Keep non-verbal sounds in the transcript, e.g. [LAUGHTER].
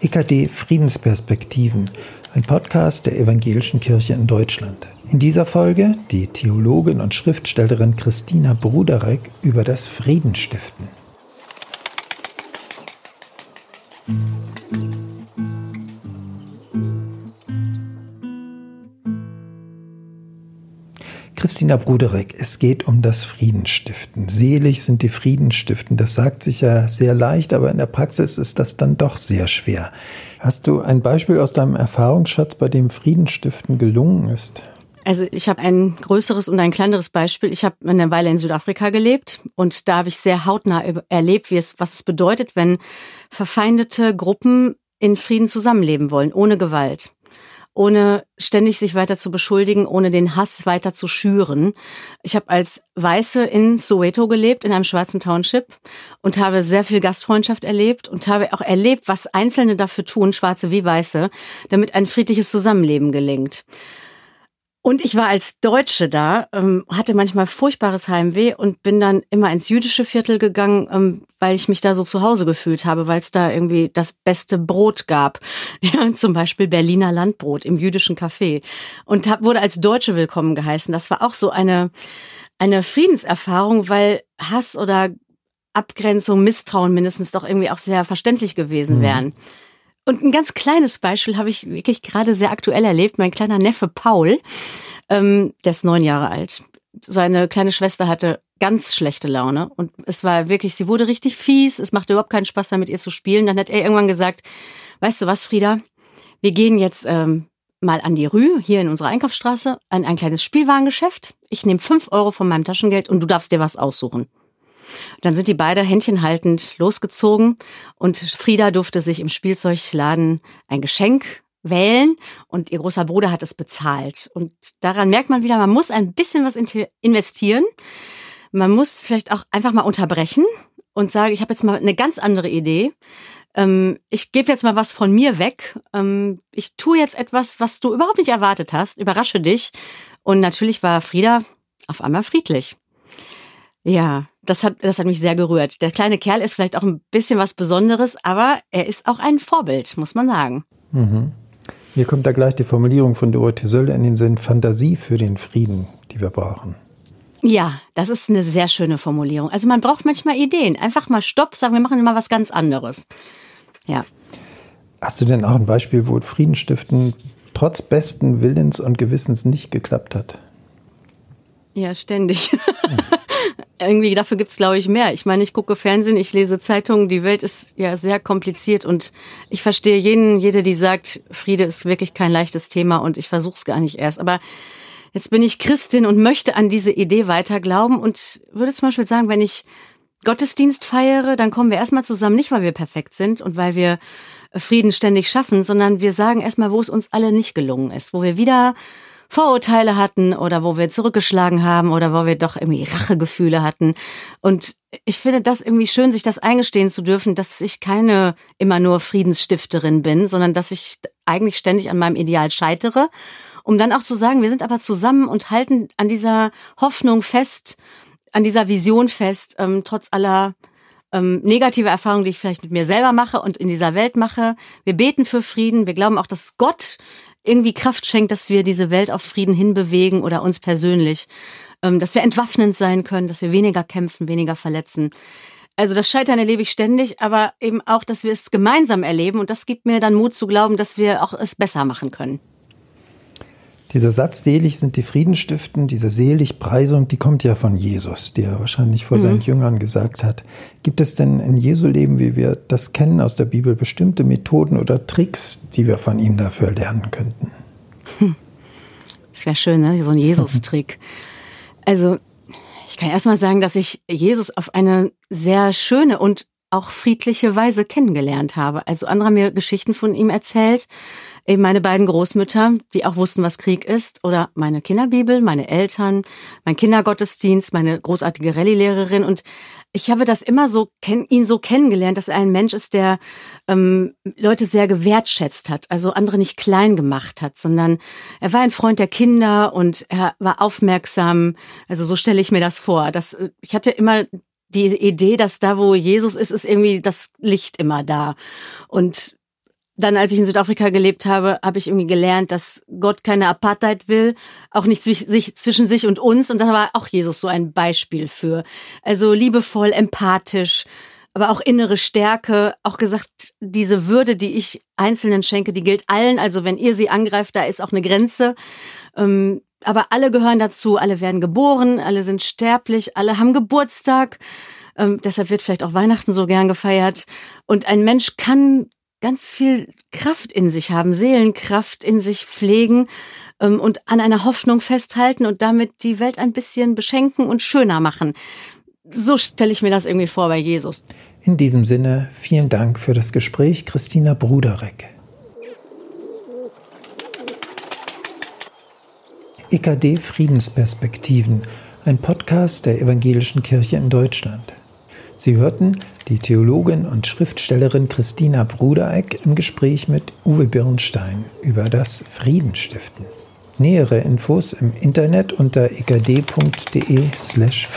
EKD Friedensperspektiven, ein Podcast der Evangelischen Kirche in Deutschland. In dieser Folge die Theologin und Schriftstellerin Christina Bruderek über das Friedensstiften. Christina Bruderek, es geht um das Friedensstiften. Selig sind die Friedensstiften. Das sagt sich ja sehr leicht, aber in der Praxis ist das dann doch sehr schwer. Hast du ein Beispiel aus deinem Erfahrungsschatz, bei dem Friedensstiften gelungen ist? Also ich habe ein größeres und ein kleineres Beispiel. Ich habe eine Weile in Südafrika gelebt und da habe ich sehr hautnah erlebt, wie es, was es bedeutet, wenn verfeindete Gruppen in Frieden zusammenleben wollen, ohne Gewalt ohne ständig sich weiter zu beschuldigen, ohne den Hass weiter zu schüren. Ich habe als Weiße in Soweto gelebt, in einem schwarzen Township und habe sehr viel Gastfreundschaft erlebt und habe auch erlebt, was Einzelne dafür tun, Schwarze wie Weiße, damit ein friedliches Zusammenleben gelingt. Und ich war als Deutsche da, ähm, hatte manchmal furchtbares Heimweh und bin dann immer ins jüdische Viertel gegangen, ähm, weil ich mich da so zu Hause gefühlt habe, weil es da irgendwie das beste Brot gab. [LAUGHS] Ja, zum Beispiel Berliner Landbrot im jüdischen Café. Und hab, wurde als Deutsche willkommen geheißen. Das war auch so eine, eine Friedenserfahrung, weil Hass oder Abgrenzung, Misstrauen mindestens doch irgendwie auch sehr verständlich gewesen mhm. wären. Mhm. Und ein ganz kleines Beispiel habe ich wirklich gerade sehr aktuell erlebt. Mein kleiner Neffe Paul, ähm, der ist neun Jahre alt. Seine kleine Schwester hatte ganz schlechte Laune und es war wirklich, sie wurde richtig fies. Es machte überhaupt keinen Spaß, da mit ihr zu spielen. Dann hat er irgendwann gesagt, weißt du was, Frieda? Wir gehen jetzt ähm, mal an die Rue, hier in unserer Einkaufsstraße, an ein kleines Spielwarengeschäft. Ich nehme fünf Euro von meinem Taschengeld und du darfst dir was aussuchen. Dann sind die beide händchenhaltend losgezogen und Frieda durfte sich im Spielzeugladen ein Geschenk wählen und ihr großer Bruder hat es bezahlt. Und daran merkt man wieder, man muss ein bisschen was investieren. Man muss vielleicht auch einfach mal unterbrechen und sagen, ich habe jetzt mal eine ganz andere Idee. Ähm, ich gebe jetzt mal was von mir weg. Ähm, ich tue jetzt etwas, was du überhaupt nicht erwartet hast. Überrasche dich. Und natürlich war Frieda auf einmal friedlich. Ja, das hat, das hat mich sehr gerührt. Der kleine Kerl ist vielleicht auch ein bisschen was Besonderes, aber er ist auch ein Vorbild, muss man sagen. Mhm. Mir kommt da gleich die Formulierung von Dorothee Sölle in den Sinn, Fantasie für den Frieden, die wir brauchen. Ja, das ist eine sehr schöne Formulierung. Also man braucht manchmal Ideen. Einfach mal Stopp, sagen wir machen immer was ganz anderes. Ja. Hast du denn auch ein Beispiel, wo Frieden stiften trotz besten Willens und Gewissens nicht geklappt hat? Ja, ständig. [LAUGHS] irgendwie dafür gibt's glaube ich mehr. Ich meine, ich gucke Fernsehen, ich lese Zeitungen, die Welt ist ja sehr kompliziert und ich verstehe jeden, jede, die sagt, Friede ist wirklich kein leichtes Thema und ich versuche es gar nicht erst. Aber jetzt bin ich Christin und möchte an diese Idee weiter glauben und würde zum Beispiel sagen, wenn ich Gottesdienst feiere, dann kommen wir erstmal zusammen, nicht weil wir perfekt sind und weil wir Frieden ständig schaffen, sondern wir sagen erstmal, wo es uns alle nicht gelungen ist, wo wir wieder Vorurteile hatten oder wo wir zurückgeschlagen haben oder wo wir doch irgendwie Rachegefühle hatten. Und ich finde das irgendwie schön, sich das eingestehen zu dürfen, dass ich keine immer nur Friedensstifterin bin, sondern dass ich eigentlich ständig an meinem Ideal scheitere, um dann auch zu sagen, wir sind aber zusammen und halten an dieser Hoffnung fest, an dieser Vision fest, ähm, trotz aller ähm, negative Erfahrungen, die ich vielleicht mit mir selber mache und in dieser Welt mache. Wir beten für Frieden. Wir glauben auch, dass Gott irgendwie Kraft schenkt, dass wir diese Welt auf Frieden hinbewegen oder uns persönlich, ähm, dass wir entwaffnend sein können, dass wir weniger kämpfen, weniger verletzen. Also das Scheitern erlebe ich ständig, aber eben auch, dass wir es gemeinsam erleben und das gibt mir dann Mut zu glauben, dass wir auch es besser machen können. Dieser Satz, selig sind die Friedenstiften, diese Seligpreisung, die kommt ja von Jesus, der wahrscheinlich vor mhm. seinen Jüngern gesagt hat. Gibt es denn in Jesu Leben, wie wir das kennen aus der Bibel, bestimmte Methoden oder Tricks, die wir von ihm dafür lernen könnten? Hm. Das wäre schön, ne? so ein Jesus-Trick. [LAUGHS] Also, ich kann erst mal sagen, dass ich Jesus auf eine sehr schöne und auch friedliche Weise kennengelernt habe. Also andere haben mir Geschichten von ihm erzählt, eben meine beiden Großmütter, die auch wussten, was Krieg ist, oder meine Kinderbibel, meine Eltern, mein Kindergottesdienst, meine großartige Rallye-Lehrerin. Und ich habe das immer so, ihn so kennengelernt, dass er ein Mensch ist, der ähm, Leute sehr gewertschätzt hat, also andere nicht klein gemacht hat, sondern er war ein Freund der Kinder und er war aufmerksam. Also so stelle ich mir das vor. Dass, ich hatte immer die Idee, dass da, wo Jesus ist, ist irgendwie das Licht immer da. Und dann, als ich in Südafrika gelebt habe, habe ich irgendwie gelernt, dass Gott keine Apartheid will, auch nicht sich, zwischen sich und uns. Und da war auch Jesus so ein Beispiel für. Also liebevoll, empathisch, aber auch innere Stärke. Auch gesagt, diese Würde, die ich Einzelnen schenke, die gilt allen. Also wenn ihr sie angreift, da ist auch eine Grenze. Ähm, aber alle gehören dazu, alle werden geboren, alle sind sterblich, alle haben Geburtstag. Ähm, deshalb wird vielleicht auch Weihnachten so gern gefeiert. Und ein Mensch kann ganz viel Kraft in sich haben, Seelenkraft in sich pflegen ähm, und an einer Hoffnung festhalten und damit die Welt ein bisschen beschenken und schöner machen. So stelle ich mir das irgendwie vor bei Jesus. In diesem Sinne, vielen Dank für das Gespräch, Christina Bruderek. EKD Friedensperspektiven, ein Podcast der Evangelischen Kirche in Deutschland. Sie hörten die Theologin und Schriftstellerin Christina Brudereck im Gespräch mit Uwe Birnstein über das Friedenstiften. Nähere Infos im Internet unter ekd.de/frieden. slash